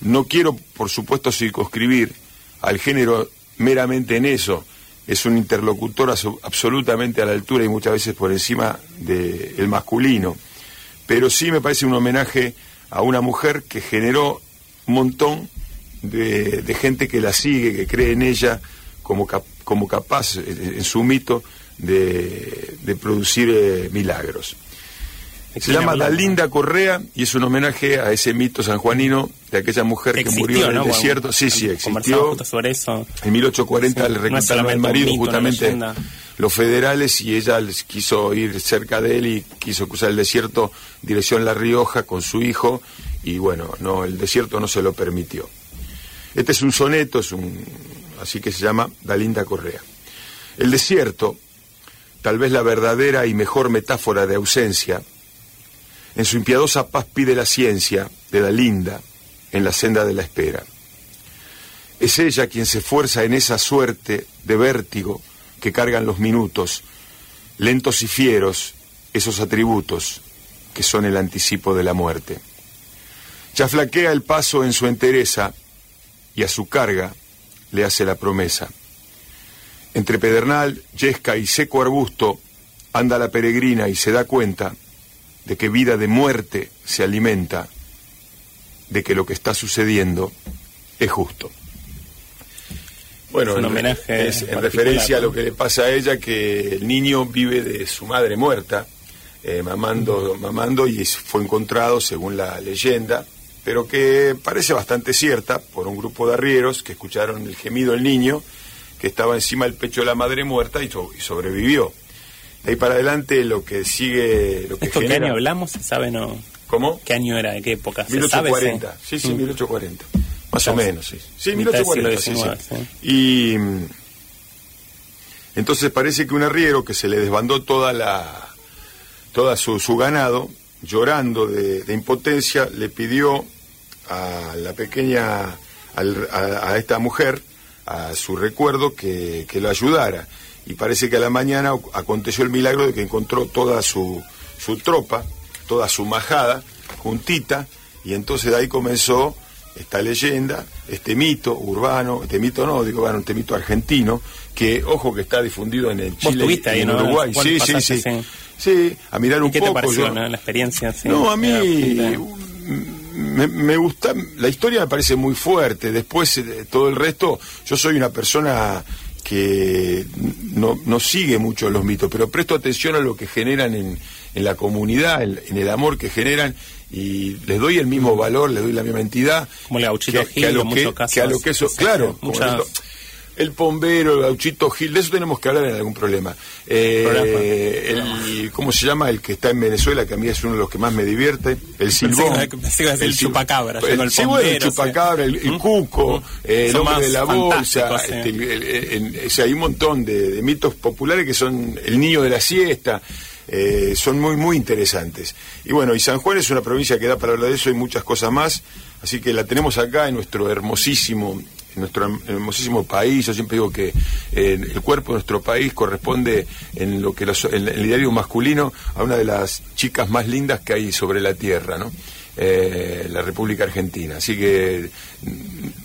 Speaker 2: No quiero, por supuesto, circunscribir al género meramente en eso. Es un interlocutor absolutamente a la altura y muchas veces por encima del masculino. Pero sí me parece un homenaje a una mujer que generó un montón de, gente que la sigue, que cree en ella como, cap- como capaz, en su mito, de, de producir eh, milagros.
Speaker 1: ¿De
Speaker 2: Se llama? Dalinda Correa y es un homenaje a ese mito sanjuanino de aquella mujer que
Speaker 1: Existió,
Speaker 2: murió en el
Speaker 1: ¿no? Bueno,
Speaker 2: desierto. Sí, sí, existió.
Speaker 1: justo sobre eso.
Speaker 2: En 1840
Speaker 1: Sí,
Speaker 2: le
Speaker 1: no
Speaker 2: reclutaron al
Speaker 1: solamente un
Speaker 2: marido
Speaker 1: mito,
Speaker 2: justamente los federales y ella les quiso ir cerca de él y quiso cruzar el desierto dirección La Rioja con su hijo y bueno, no el desierto no se lo permitió. Este es un soneto, es un así que se llama Dalinda Correa. El desierto, tal vez la verdadera y mejor metáfora de ausencia, en su impiedosa paz pide la ciencia de la linda en la senda de la espera. Es ella quien se esfuerza en esa suerte de vértigo que cargan los minutos, lentos y fieros, esos atributos que son el anticipo de la muerte. Ya flaquea el paso en su entereza y a su carga le hace la promesa. Entre pedernal, yesca y seco arbusto anda la peregrina y se da cuenta de que vida de muerte se alimenta, de que lo que está sucediendo es justo. Bueno,
Speaker 1: Es un homenaje
Speaker 2: es en referencia a lo que le pasa a ella, que el niño vive de su madre muerta, eh, mamando, mamando y fue encontrado, según la leyenda, pero que parece bastante cierta por un grupo de arrieros que escucharon el gemido del niño que estaba encima del pecho de la madre muerta y, so- y sobrevivió. De ahí para adelante lo que sigue, lo que
Speaker 1: ¿Esto qué
Speaker 2: genera...
Speaker 1: año hablamos? ¿Se sabe no?
Speaker 2: ¿Cómo?
Speaker 1: ¿Qué año era? ¿De qué época? ¿Se sabe?
Speaker 2: 1840. Sí, sí,
Speaker 1: Mm.
Speaker 2: 1840. Más o menos, sí. Sí,
Speaker 1: mitad del
Speaker 2: 1840,
Speaker 1: siglo
Speaker 2: sí, sí. Y mm, entonces parece que un arriero que se le desbandó toda la toda su, su ganado, llorando de, de impotencia, le pidió a la pequeña, al- a, a esta mujer, a su recuerdo, que, que lo ayudara. Y parece que a la mañana aconteció el milagro de que encontró toda su, su tropa, toda su majada, juntita, y entonces de ahí comenzó esta leyenda, este mito urbano, este mito no, digo, bueno, este mito argentino, que, ojo, que está difundido en el Chile y en
Speaker 1: ¿no?
Speaker 2: Uruguay. Sí, sí, sí,
Speaker 1: sí.
Speaker 2: sí. a mirar un
Speaker 1: ¿Y qué
Speaker 2: poco.
Speaker 1: te pareció
Speaker 2: yo-
Speaker 1: no? la experiencia? sí?
Speaker 2: no, a mí me gusta, la historia me parece muy fuerte. Después, eh, todo el resto, yo soy una persona que no, no sigue mucho los mitos, pero presto atención a lo que generan en, en la comunidad, en, en el amor que generan, y les doy el mismo valor, les doy la misma entidad.
Speaker 1: Como Gauchito
Speaker 2: que, que a lo que, que a lo que eso, claro, como el pombero, el gauchito Gil, de eso tenemos que hablar en algún problema. Eh, el, ¿Cómo se llama? El que está en Venezuela, que a mí es uno de los que más me divierte. El silbón.
Speaker 1: que- pensé que el chupacabra, el
Speaker 2: sí, bueno, el
Speaker 1: pombero, sí.
Speaker 2: chupacabra, el, el cuco, eh, el hombre de la bolsa.
Speaker 1: sí.
Speaker 2: este, el- el- el- o sea, hay un montón de, de mitos populares que son el niño de la siesta. eh, son muy, muy interesantes. Y bueno, y San Juan es una provincia que da para hablar de eso y muchas cosas más. Así que la tenemos acá en nuestro hermosísimo en nuestro herm- hermosísimo país. Yo siempre digo que el cuerpo de nuestro país corresponde en lo que los- en el ideario masculino a una de las chicas más lindas que hay sobre la tierra, ¿no? Eh, la República Argentina. Así que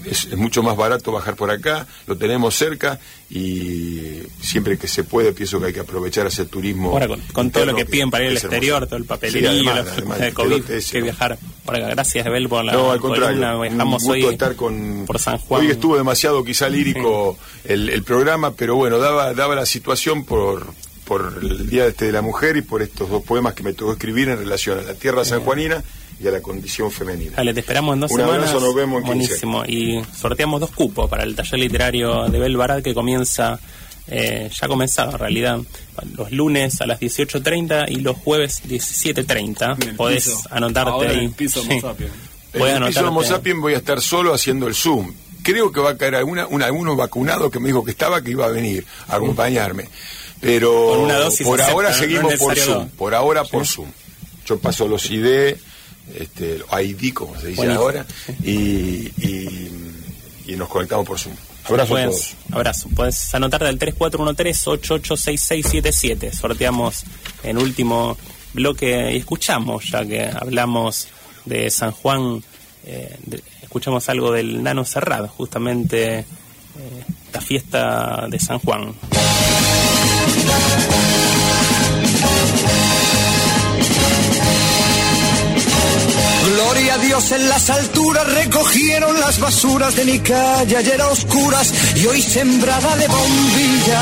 Speaker 2: es, es mucho más barato bajar por acá, lo tenemos cerca y siempre que se puede pienso que hay que aprovechar hacer turismo.
Speaker 1: Ahora con, con todo lo que piden para ir al exterior,
Speaker 2: hermoso.
Speaker 1: todo el
Speaker 2: Sí,
Speaker 1: papelerío,
Speaker 2: además,
Speaker 1: la
Speaker 2: además,
Speaker 1: de
Speaker 2: el
Speaker 1: COVID,
Speaker 2: ese,
Speaker 1: que viajar por acá. Gracias, Bel, por la
Speaker 2: No, al contrario.
Speaker 1: columna.
Speaker 2: Un
Speaker 1: Viajamos
Speaker 2: gusto
Speaker 1: hoy
Speaker 2: estar con.
Speaker 1: por San Juan.
Speaker 2: Hoy estuvo demasiado quizá lírico el, el programa, pero bueno, daba, daba la situación por, por el Día este de la Mujer y por estos dos poemas que me tocó escribir en relación a la tierra sanjuanina y a la condición femenina.
Speaker 1: Dale, te esperamos en dos
Speaker 2: Un
Speaker 1: semanas.
Speaker 2: abrazo, nos vemos en 15.
Speaker 1: Buenísimo. Y sorteamos dos cupos para el taller literario de Bel Barat que comienza, eh, ya ha comenzado en realidad, los lunes a las 18.30 y los jueves 17.30.
Speaker 3: En el
Speaker 1: Podés
Speaker 3: piso.
Speaker 1: anotarte
Speaker 3: Ahora en
Speaker 1: ahí.
Speaker 3: el piso
Speaker 1: Sí. Voy a
Speaker 2: en el piso Homo sapiens voy a estar solo haciendo el Zoom. Creo que va a caer alguna, un, alguno vacunado que me dijo que estaba, que iba a venir a acompañarme. Pero
Speaker 1: Con una dosis
Speaker 2: por
Speaker 1: acepta,
Speaker 2: ahora
Speaker 1: no
Speaker 2: seguimos por Zoom. Por ahora por Zoom. Yo paso los ID, este, ID, como se dice ahora, y, y, y nos conectamos por Zoom. Abrazo a
Speaker 1: Puedes-
Speaker 2: todos.
Speaker 1: Abrazo. Puedes anotarte al 3413-886677. Sorteamos en último bloque y escuchamos, ya que hablamos de San Juan, eh, de- escuchamos algo del Nano Cerrado, justamente eh, la fiesta de San Juan.
Speaker 7: Gloria a Dios en las alturas recogieron las basuras de mi calle ayer a oscuras y hoy sembrada de bombillas.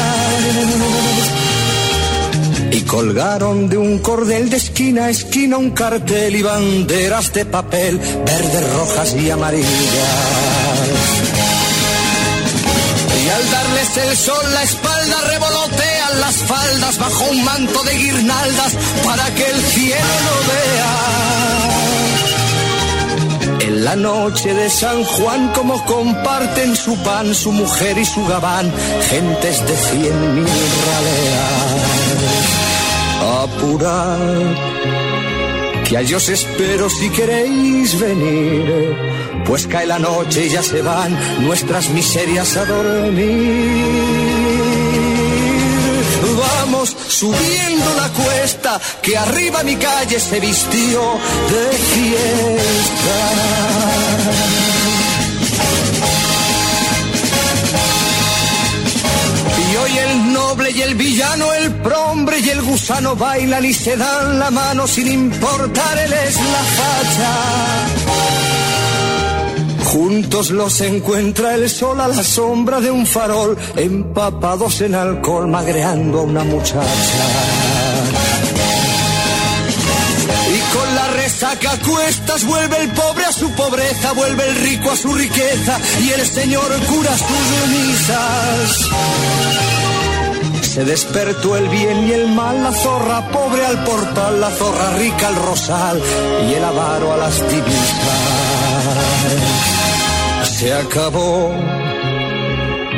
Speaker 7: Y colgaron de un cordel de esquina a esquina un cartel y banderas de papel, verdes, rojas y amarillas. Y al darles el sol la espalda revolotean las faldas bajo un manto de guirnaldas para que el cielo lo vea. En la noche de San Juan, como comparten su pan, su mujer y su gabán, gentes de cien mil raleas. Apurad, que a ellos espero si queréis venir, pues cae la noche y ya se van nuestras miserias a dormir. Vamos subiendo la cuesta, que arriba mi calle se vistió de fiesta. Y el villano, el prombre y el gusano bailan y se dan la mano sin importar él es la facha. Juntos los encuentra el sol a la sombra de un farol, empapados en alcohol, magreando una muchacha. Y con la resaca cuestas vuelve el pobre a su pobreza, vuelve el rico a su riqueza y el señor cura sus misas. Se despertó el bien y el mal, la zorra pobre al portal, la zorra rica al rosal y el avaro a las divisas. Se acabó,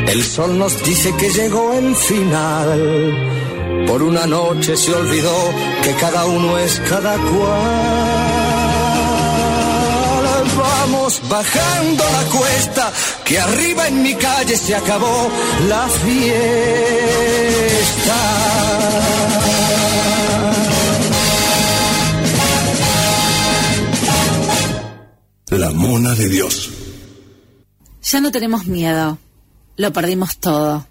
Speaker 7: el sol nos dice que llegó el final. Por una noche se olvidó que cada uno es cada cual. Vamos bajando la cuesta, que arriba en mi calle se acabó la fiesta.
Speaker 6: La mona de Dios.
Speaker 8: Ya no tenemos miedo, lo perdimos todo.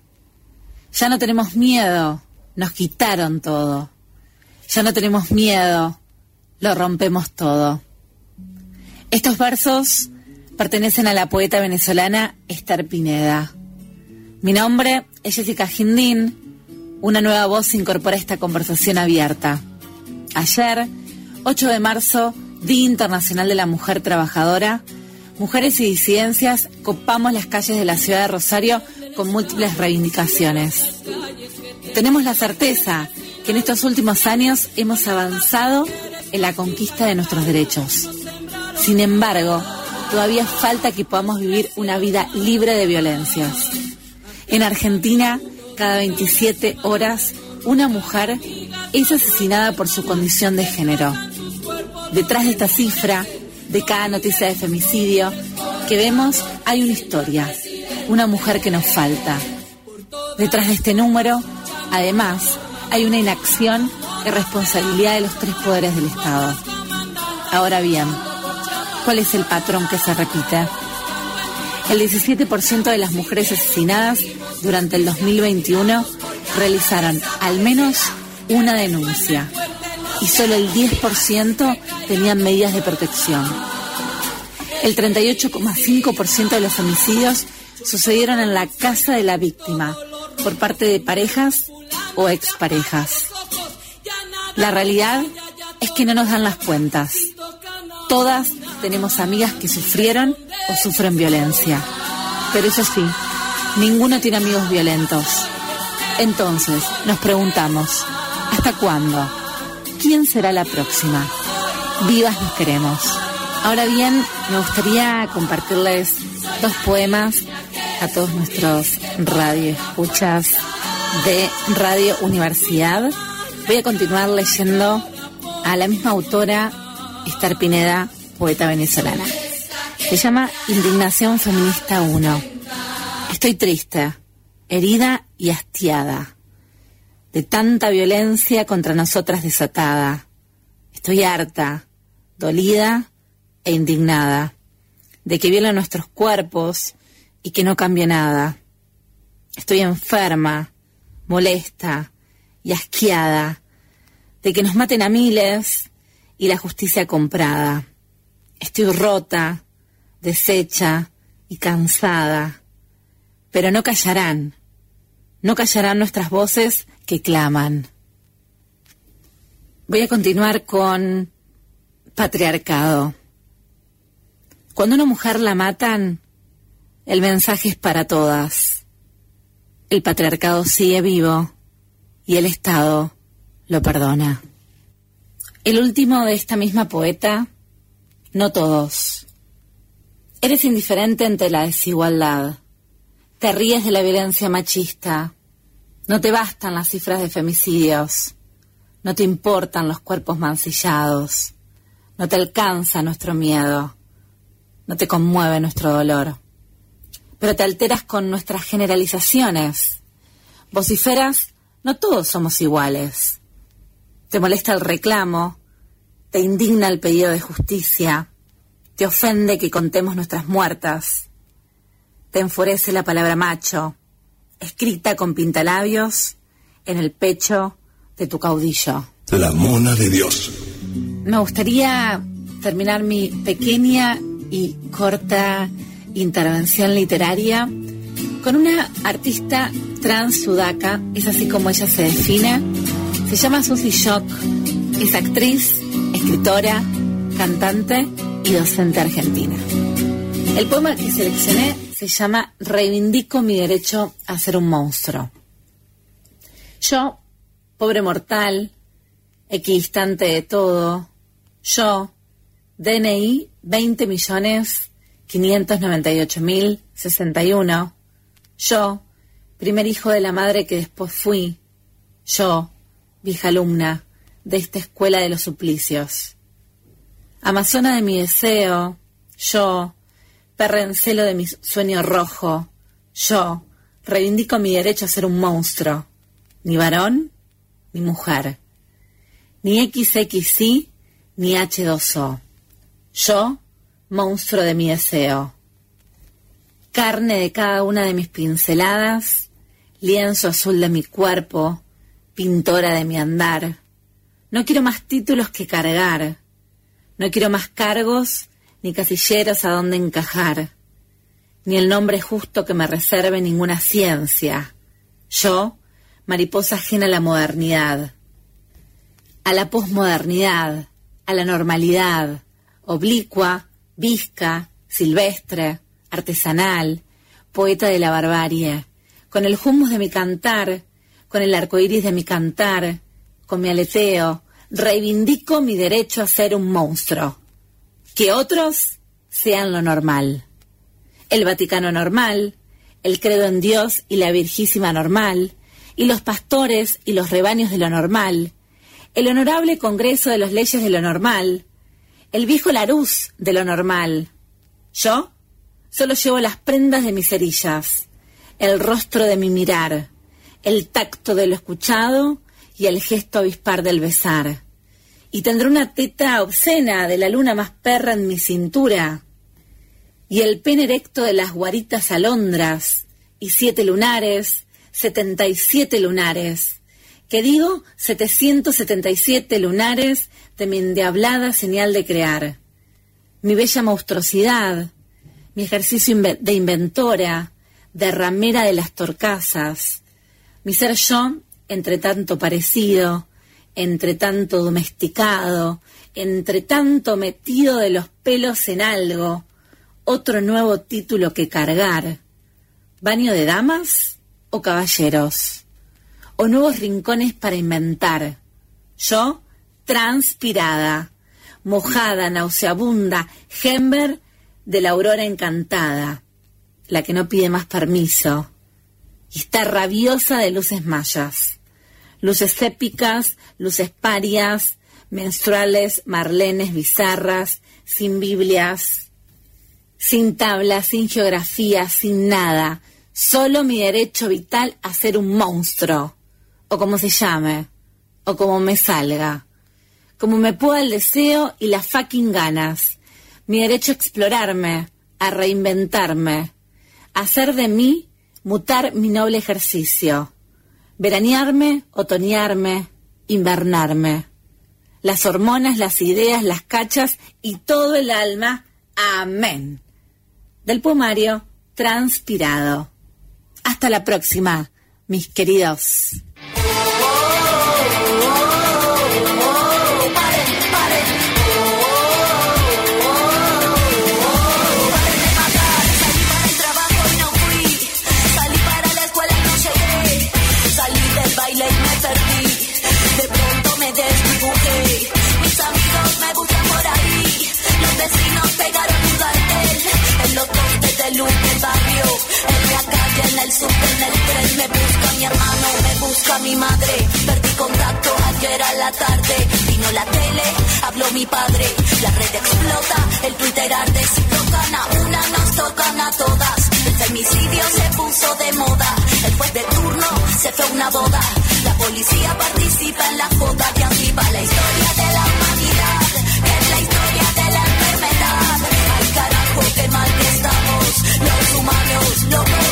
Speaker 8: Ya no tenemos miedo, nos quitaron todo. Ya no tenemos miedo, lo rompemos todo. Estos versos pertenecen a la poeta venezolana Esther Pineda. Mi nombre es Jessica Gindín. Una nueva voz incorpora esta conversación abierta. Ayer, 8 de marzo, Día Internacional de la Mujer Trabajadora, mujeres y disidencias copamos las calles de la ciudad de Rosario con múltiples reivindicaciones. Tenemos la certeza que en estos últimos años hemos avanzado en la conquista de nuestros derechos. Sin embargo, todavía falta que podamos vivir una vida libre de violencias. En Argentina, cada 27 horas, una mujer es asesinada por su condición de género. Detrás de esta cifra, de cada noticia de femicidio que vemos, hay una historia, una mujer que nos falta. Detrás de este número, además, hay una inacción y responsabilidad de los tres poderes del Estado. Ahora bien, ¿cuál es el patrón que se repite? El 17% de las mujeres asesinadas durante el 2021 realizaron al menos una denuncia y solo el 10% tenían medidas de protección. El 38,5% de los homicidios sucedieron en la casa de la víctima por parte de parejas o exparejas. La realidad es que no nos dan las cuentas. Todas tenemos amigas que sufrieron o sufren violencia. Pero eso sí, ninguno tiene amigos violentos. Entonces, nos preguntamos, ¿hasta cuándo? ¿Quién será la próxima? Vivas nos queremos. Ahora bien, me gustaría compartirles dos poemas a todos nuestros radioescuchas de Radio Universidad. Voy a continuar leyendo a la misma autora, Esther Pineda, poeta venezolana. Se llama Indignación Feminista 1. Estoy triste, herida y hastiada de tanta violencia contra nosotras desatada. Estoy harta, dolida e indignada de que violen nuestros cuerpos y que no cambie nada. Estoy enferma, molesta y asqueada de que nos maten a miles y la justicia comprada. Estoy rota, deshecha y cansada, pero no callarán, no callarán nuestras voces que claman. Voy a continuar con patriarcado. Cuando una mujer la matan, el mensaje es para todas. El patriarcado sigue vivo y el Estado lo perdona. El último de esta misma poeta, no todos. Eres indiferente ante la desigualdad. Te ríes de la violencia machista. No te bastan las cifras de femicidios. No te importan los cuerpos mancillados. No te alcanza nuestro miedo. No te conmueve nuestro dolor. Pero te alteras con nuestras generalizaciones. Vociferas, no todos somos iguales. Te molesta el reclamo. Te indigna el pedido de justicia. Te ofende que contemos nuestras muertas. Te enfurece la palabra macho, escrita con pintalabios en el pecho de tu caudillo.
Speaker 6: La mona de Dios.
Speaker 8: Me gustaría terminar mi pequeña y corta intervención literaria con una artista trans sudaca, es así como ella se define. Se llama Susie Shock, es actriz, escritora, cantante y docente argentina. El poema que seleccioné se llama Reivindico mi derecho a ser un monstruo. Yo, pobre mortal, equidistante de todo, yo, DNI 20 millones 598 mil 61, yo, primer hijo de la madre que después fui, yo, vieja alumna de esta escuela de los suplicios. Amazona de mi deseo, yo, perrencelo de mi sueño rojo, yo, reivindico mi derecho a ser un monstruo, ni varón ni mujer, ni XXI ni H2O. Yo, monstruo de mi deseo. Carne de cada una de mis pinceladas, lienzo azul de mi cuerpo, pintora de mi andar. No quiero más títulos que cargar. No quiero más cargos ni casilleros a donde encajar. Ni el nombre justo que me reserve ninguna ciencia. Yo, mariposa ajena a la modernidad. A la posmodernidad, a la normalidad, oblicua, visca, silvestre, artesanal, poeta de la barbarie, con el humus de mi cantar, con el arco iris de mi cantar, con mi aleteo, reivindico mi derecho a ser un monstruo. Que otros sean lo normal. El Vaticano normal, el credo en Dios y la Virgísima normal, y los pastores y los rebaños de lo normal, el honorable Congreso de las Leyes de lo normal, el viejo Laruz de lo normal. Yo solo llevo las prendas de mis cerillas, el rostro de mi mirar, el tacto de lo escuchado y el gesto avispar del besar. Y tendré una teta obscena de la luna más perra en mi cintura, y el pene erecto de las guaritas alondras, y siete lunares, setenta y siete lunares, que digo 777 lunares de mi endiablada señal de crear. Mi bella monstruosidad, mi ejercicio de inventora, de ramera de las torcasas, mi ser yo, entre tanto parecido, entre tanto domesticado, entre tanto metido de los pelos en algo, otro nuevo título que cargar. ¿Baño de damas o caballeros? ¿O nuevos rincones para inventar? Yo, transpirada, mojada, nauseabunda, gember de la aurora encantada, la que no pide más permiso, y está rabiosa de luces mayas, luces épicas, luces parias, menstruales, marlenes, bizarras, sin Biblias, sin tablas, sin geografía, sin nada, solo mi derecho vital a ser un monstruo, o como se llame, o como me salga, como me pueda el deseo y las fucking ganas, mi derecho a explorarme, a reinventarme, a hacer de mí mutar mi noble ejercicio, veranearme, otoñarme, invernarme. Las hormonas, las ideas, las cachas y todo el alma. Amén. Del poemario Transpirado. Hasta la próxima, mis queridos.
Speaker 5: En el sur, en el tren. Me busca mi hermano, me busca mi madre. Perdí contacto ayer a la tarde. Vino la tele, habló mi padre. La red explota, el Twitter arde. Si tocan a una, nos tocan a todas. El femicidio se puso de moda. El juez de turno se fue a una boda. La policía participa en la joda de arriba. La historia de la humanidad, que es la historia de la enfermedad. Ay carajo, qué mal que estamos. Los humanos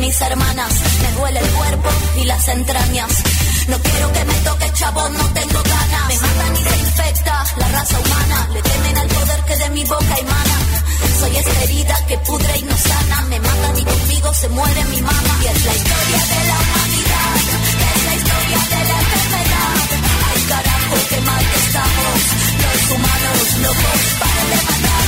Speaker 5: mis hermanas. Me duele el cuerpo y las entrañas. No quiero que me toque chabón, no tengo ganas. Me matan y se infecta la raza humana. Le temen al poder que de mi boca emana. Soy esta herida que pudre y no sana. Me matan y conmigo se muere mi mamá. Y es la historia de la humanidad. Es la historia de la enfermedad. Ay carajo, qué mal que estamos. Los humanos locos, paren de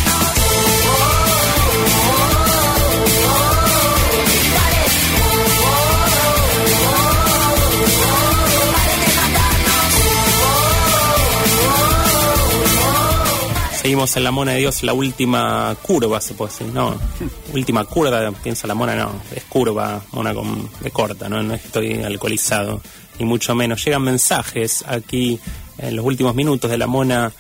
Speaker 1: Seguimos en la mona de Dios, la última curva, se puede decir, ¿no? última curva, piensa la mona, no, es curva, mona con, de corta, ¿no? Estoy alcoholizado, ni mucho menos. Llegan mensajes aquí en los últimos minutos de la mona,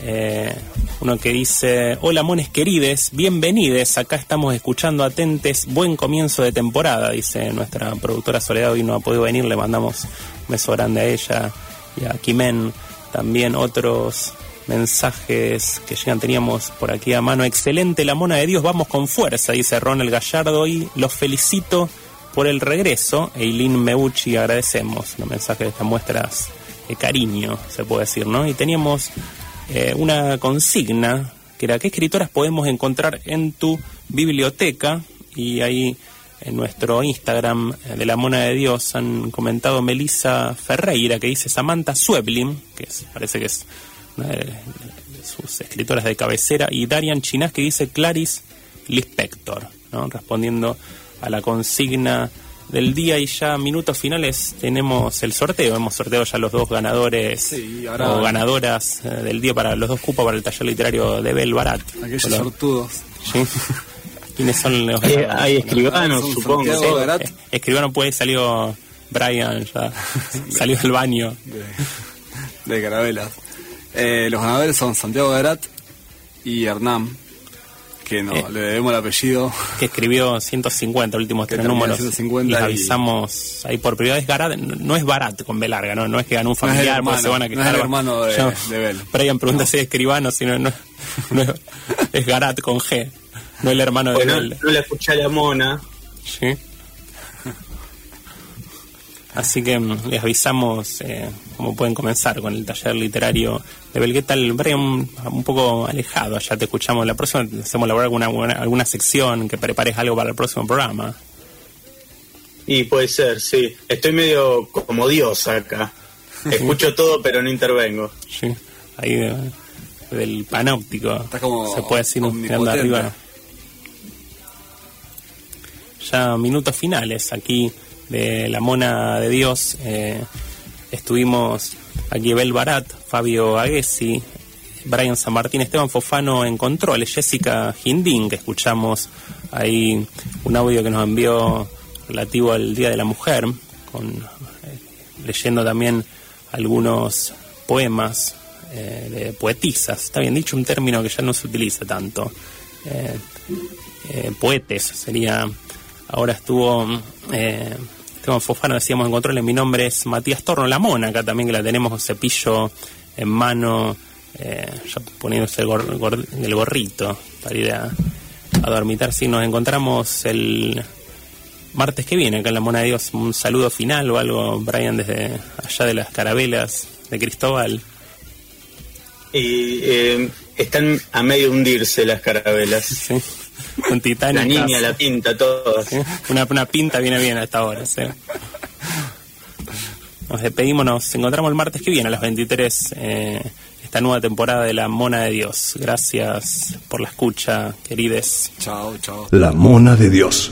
Speaker 1: eh, uno que dice, hola mones querides, bienvenides, acá estamos escuchando atentes, buen comienzo de temporada, dice nuestra productora Soledad, hoy no ha podido venir, le mandamos un beso grande a ella y a Kimen, también otros mensajes que llegan, teníamos por aquí a mano. Excelente, la mona de Dios, vamos con fuerza, dice Ronald Gallardo, y los felicito por el regreso. Eileen Meucci, agradecemos los mensajes de estas muestras de cariño, se puede decir, ¿no? Y teníamos eh, una consigna que era qué escritoras podemos encontrar en tu biblioteca y ahí en nuestro Instagram eh, de la Mona de Dios han comentado Melissa Ferreira que dice Samantha Sueblin, que es- parece que es una de, de sus escritoras de cabecera, y Darian Chinás que dice Clarice Lispector, ¿no? respondiendo a la consigna del día y ya minutos finales tenemos el sorteo, hemos sorteado ya los dos ganadores
Speaker 3: Sí, ahora-
Speaker 1: o ganadoras eh, del día para los dos cupos para el taller literario de Bel Barat.
Speaker 3: Aquellos sortudos.
Speaker 1: Sí. ¿Quiénes son los
Speaker 4: Eh,
Speaker 1: ganadores?
Speaker 4: hay escribanos,
Speaker 3: Son
Speaker 4: supongo. Sí.
Speaker 1: Eh, Escribano puede salió Brian ya salió del baño.
Speaker 3: de, de carabelas. Eh, los ganadores son Santiago Garat Y Hernán, que no,
Speaker 1: Eh.
Speaker 3: le debemos el apellido.
Speaker 1: que escribió 150 últimos tres números.
Speaker 3: 150
Speaker 1: Les
Speaker 3: y-
Speaker 1: avisamos ahí por privado. Es Garat, no es Barat con B larga, ¿no? No es que ganó un
Speaker 3: No es el
Speaker 1: familiar
Speaker 3: hermano,
Speaker 1: se van a
Speaker 3: no es el hermano de-
Speaker 1: Yo-
Speaker 3: de Bel.
Speaker 1: Brian pregunta si es escribano, si no, no, no es, es Garat con G, no el hermano de
Speaker 4: Bueno,
Speaker 1: Bel.
Speaker 4: no la escuché a la mona.
Speaker 1: Sí. Así que mm, les avisamos eh, cómo pueden comenzar con el taller literario de Bel. ¿Qué tal, Brian? Un poco alejado, ya te escuchamos la próxima. te Hacemos elaborar alguna, buena- alguna sección, que prepares algo para el próximo programa.
Speaker 4: Y puede ser, sí. Estoy medio como Dios acá. Escucho todo, pero no intervengo.
Speaker 1: Sí, ahí de- del panóptico.
Speaker 3: Está como
Speaker 1: se puede decir mirando arriba. Ya minutos finales aquí de La Mona de Dios. eh, estuvimos aquí Bel Barat, Fabio Aguesi, Brian San Martín, Esteban Fofano en controles, Jessica Hindín, que escuchamos ahí un audio que nos envió relativo al Día de la Mujer, con, eh, leyendo también algunos poemas eh, de poetisas, está bien dicho, un término que ya no se utiliza tanto. Eh, poetes sería. Ahora estuvo Esteban Fofano, decíamos en control, mi nombre es Matías Torno, la mona, acá también que la tenemos con cepillo en mano, eh, ya poniéndose el, gor- gor- el gorrito para ir a, a dormitar. Si nos encontramos el martes que viene acá en la Mona de Dios, un saludo final o algo, Brian, desde allá de las carabelas de Cristóbal.
Speaker 4: Y eh, están a medio hundirse las carabelas.
Speaker 1: Sí. Titanic.
Speaker 4: La niña, la pinta, todas.
Speaker 1: ¿sí? Una, una pinta viene bien a esta hora. sí. Nos despedimos, nos encontramos el martes que viene a las 23. eh, esta nueva temporada de La Mona de Dios. Gracias por la escucha, querides.
Speaker 3: Chao, chao.
Speaker 6: La mona de Dios.